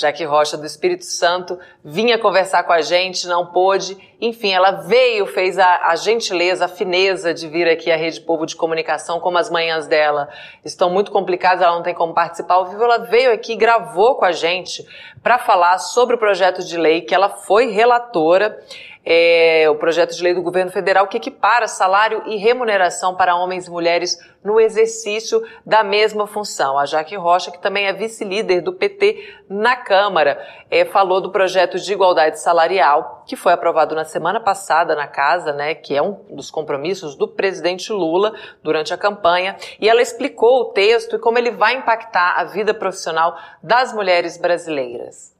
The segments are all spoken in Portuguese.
Jaque Rocha do Espírito Santo vinha conversar com a gente, não pôde. Enfim, ela veio, fez a, a, gentileza, a fineza de vir aqui à Rede Povo de Comunicação, como as manhãs dela estão muito complicadas, ela não tem como participar ao vivo. Ela veio aqui, gravou com a gente para falar sobre o projeto de lei que ela foi relatora é, o projeto de lei do governo federal que equipara salário e remuneração para homens e mulheres no exercício da mesma função. A Jaque Rocha, que também é vice-líder do PT na Câmara, é, falou do projeto de igualdade salarial que foi aprovado na semana passada na casa, né, que é um dos compromissos do presidente Lula durante a campanha, e ela explicou o texto e como ele vai impactar a vida profissional das mulheres brasileiras.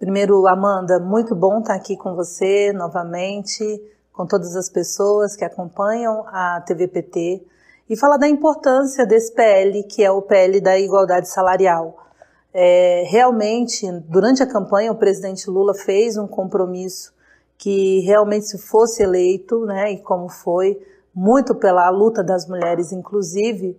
Primeiro, Amanda, muito bom estar aqui com você novamente, com todas as pessoas que acompanham a TVPT e falar da importância desse PL, que é o PL da igualdade salarial. É, realmente, durante a campanha, o presidente Lula fez um compromisso que realmente, se fosse eleito, né, e como foi, muito pela luta das mulheres, inclusive,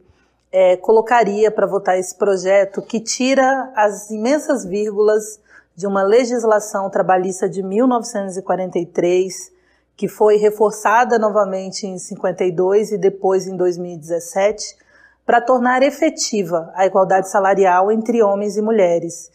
é, colocaria para votar esse projeto que tira as imensas vírgulas de uma legislação trabalhista de 1943, que foi reforçada novamente em 52 e depois em 2017, para tornar efetiva a igualdade salarial entre homens e mulheres.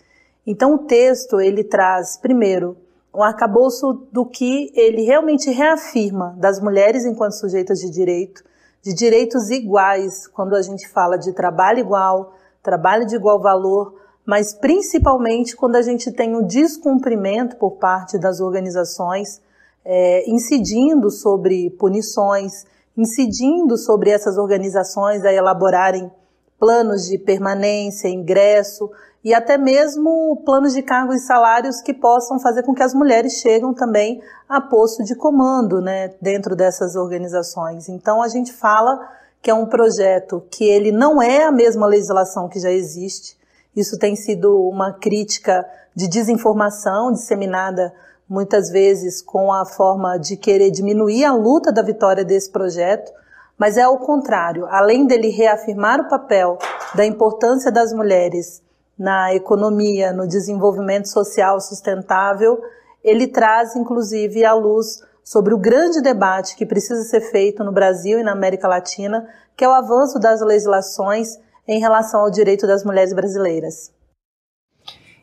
Então o texto ele traz primeiro um arcabouço do que ele realmente reafirma das mulheres enquanto sujeitas de direito, de direitos iguais, quando a gente fala de trabalho igual, trabalho de igual valor, mas principalmente quando a gente tem o descumprimento por parte das organizações, é, incidindo sobre punições, incidindo sobre essas organizações a elaborarem planos de permanência, ingresso e até mesmo planos de cargos e salários que possam fazer com que as mulheres cheguem também a posto de comando, né, dentro dessas organizações. Então a gente fala que é um projeto que ele não é a mesma legislação que já existe, isso tem sido uma crítica de desinformação disseminada muitas vezes com a forma de querer diminuir a luta da vitória desse projeto, mas é ao contrário. Além dele reafirmar o papel da importância das mulheres na economia, no desenvolvimento social sustentável, ele traz inclusive à luz sobre o grande debate que precisa ser feito no Brasil e na América Latina, que é o avanço das legislações em relação ao direito das mulheres brasileiras.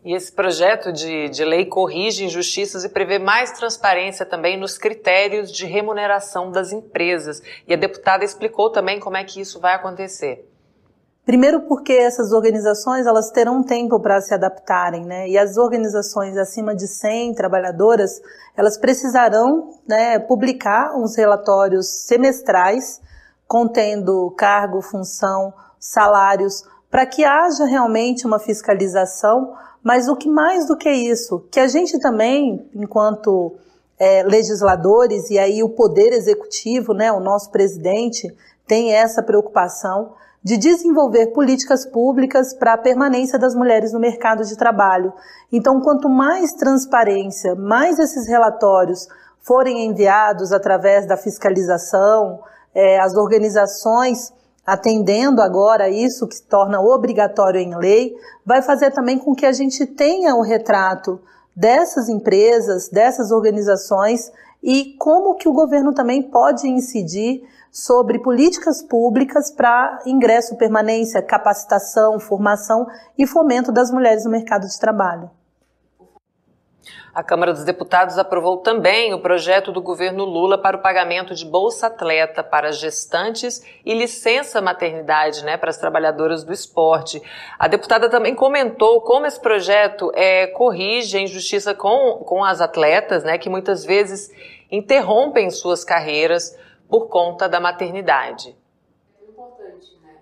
E esse projeto de, de lei corrige injustiças e prevê mais transparência também nos critérios de remuneração das empresas. E a deputada explicou também como é que isso vai acontecer. Primeiro porque essas organizações elas terão tempo para se adaptarem, né? E as organizações acima de 100 trabalhadoras, elas precisarão né, publicar uns relatórios semestrais contendo cargo, função, salários, para que haja realmente uma fiscalização, mas o que mais do que isso, que a gente também, enquanto é, legisladores, e aí o poder executivo, né, o nosso presidente, tem essa preocupação de desenvolver políticas públicas para a permanência das mulheres no mercado de trabalho. Então, quanto mais transparência, mais esses relatórios forem enviados através da fiscalização, é, as organizações atendendo agora isso que se torna obrigatório em lei, vai fazer também com que a gente tenha o retrato dessas empresas, dessas organizações e como que o governo também pode incidir sobre políticas públicas para ingresso, permanência, capacitação, formação e fomento das mulheres no mercado de trabalho. A Câmara dos Deputados aprovou também o projeto do governo Lula para o pagamento de Bolsa Atleta para gestantes e licença maternidade né, para as trabalhadoras do esporte. A deputada também comentou como esse projeto é, corrige a injustiça com, com as atletas, né, que muitas vezes interrompem suas carreiras por conta da maternidade. Né?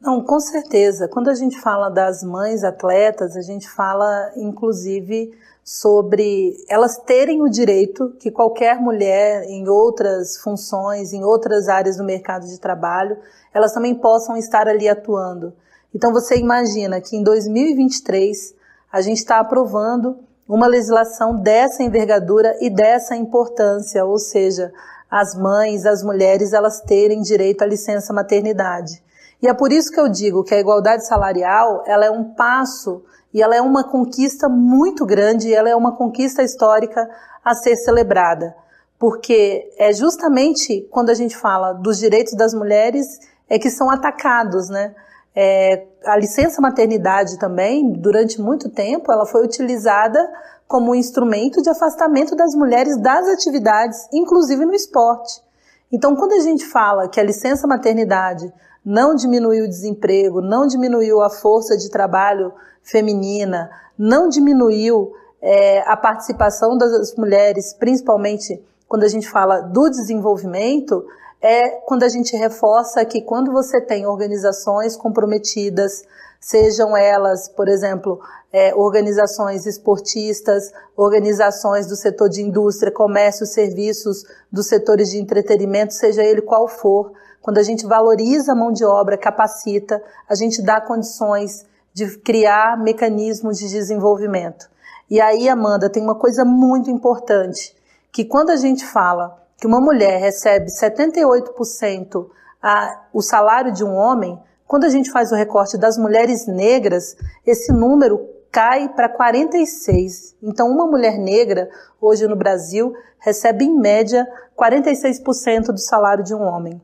Não, com certeza. Quando a gente fala das mães atletas, a gente fala, inclusive, sobre elas terem o direito que qualquer mulher em outras funções, em outras áreas do mercado de trabalho, elas também possam estar ali atuando. Então você imagina que em 2023 a gente está aprovando uma legislação dessa envergadura e dessa importância, ou seja, as mães, as mulheres, elas terem direito à licença maternidade. E é por isso que eu digo que a igualdade salarial, ela é um passo e ela é uma conquista muito grande, ela é uma conquista histórica a ser celebrada, porque é justamente quando a gente fala dos direitos das mulheres é que são atacados, né? É, a licença maternidade também, durante muito tempo, ela foi utilizada como um instrumento de afastamento das mulheres das atividades, inclusive no esporte. Então, quando a gente fala que a licença maternidade não diminuiu o desemprego, não diminuiu a força de trabalho feminina, não diminuiu é, a participação das mulheres, principalmente quando a gente fala do desenvolvimento, é quando a gente reforça que quando você tem organizações comprometidas, sejam elas, por exemplo, é, organizações esportistas, organizações do setor de indústria, comércio, serviços, dos setores de entretenimento, seja ele qual for, quando a gente valoriza a mão de obra, capacita, a gente dá condições de criar mecanismos de desenvolvimento. E aí, Amanda, tem uma coisa muito importante, que quando a gente fala que uma mulher recebe 78% a, o salário de um homem, quando a gente faz o recorte das mulheres negras, esse número cai para 46. Então, uma mulher negra, hoje no Brasil, recebe em média 46% do salário de um homem.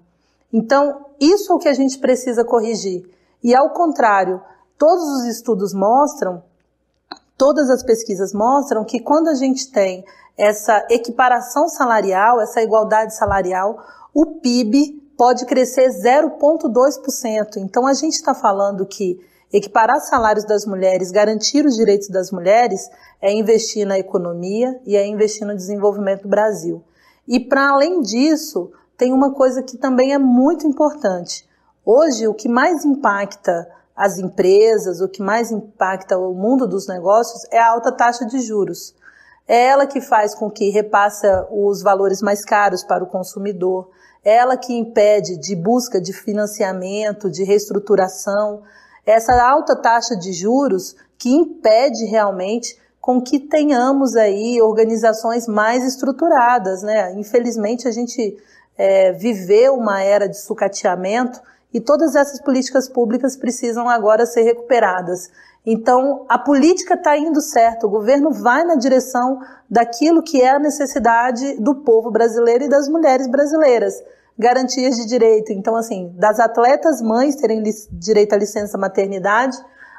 Então, isso é o que a gente precisa corrigir. E ao contrário, Todos os estudos mostram, todas as pesquisas mostram que quando a gente tem essa equiparação salarial, essa igualdade salarial, o PIB pode crescer 0,2%. Então a gente está falando que equiparar salários das mulheres, garantir os direitos das mulheres, é investir na economia e é investir no desenvolvimento do Brasil. E para além disso, tem uma coisa que também é muito importante. Hoje, o que mais impacta as empresas, o que mais impacta o mundo dos negócios é a alta taxa de juros. É ela que faz com que repassa os valores mais caros para o consumidor, é ela que impede de busca de financiamento, de reestruturação, essa alta taxa de juros que impede realmente com que tenhamos aí organizações mais estruturadas, né? Infelizmente a gente é, viveu uma era de sucateamento e todas essas políticas públicas precisam agora ser recuperadas. Então, a política está indo certo, o governo vai na direção daquilo que é a necessidade do povo brasileiro e das mulheres brasileiras. Garantias de direito. Então, assim, das atletas mães terem direito à licença maternidade,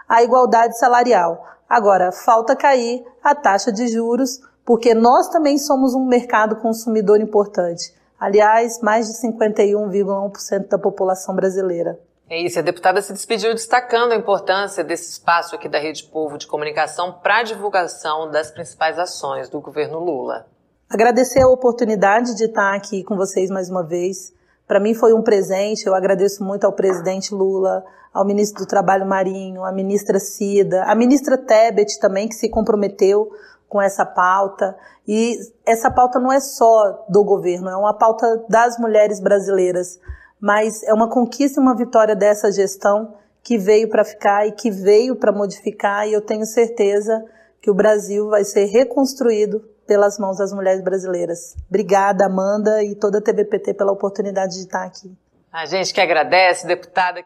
a igualdade salarial. Agora, falta cair a taxa de juros, porque nós também somos um mercado consumidor importante. Aliás, mais de 51,1% da população brasileira. É isso, a deputada se despediu destacando a importância desse espaço aqui da Rede Povo de Comunicação para a divulgação das principais ações do governo Lula. Agradecer a oportunidade de estar aqui com vocês mais uma vez. Para mim foi um presente, eu agradeço muito ao presidente Lula, ao ministro do Trabalho Marinho, à ministra Cida, à ministra Tebet também, que se comprometeu com essa pauta. E essa pauta não é só do governo, é uma pauta das mulheres brasileiras. Mas é uma conquista e uma vitória dessa gestão que veio para ficar e que veio para modificar, e eu tenho certeza que o Brasil vai ser reconstruído pelas mãos das mulheres brasileiras. Obrigada, Amanda, e toda a TVPT pela oportunidade de estar aqui. A gente que agradece, deputada.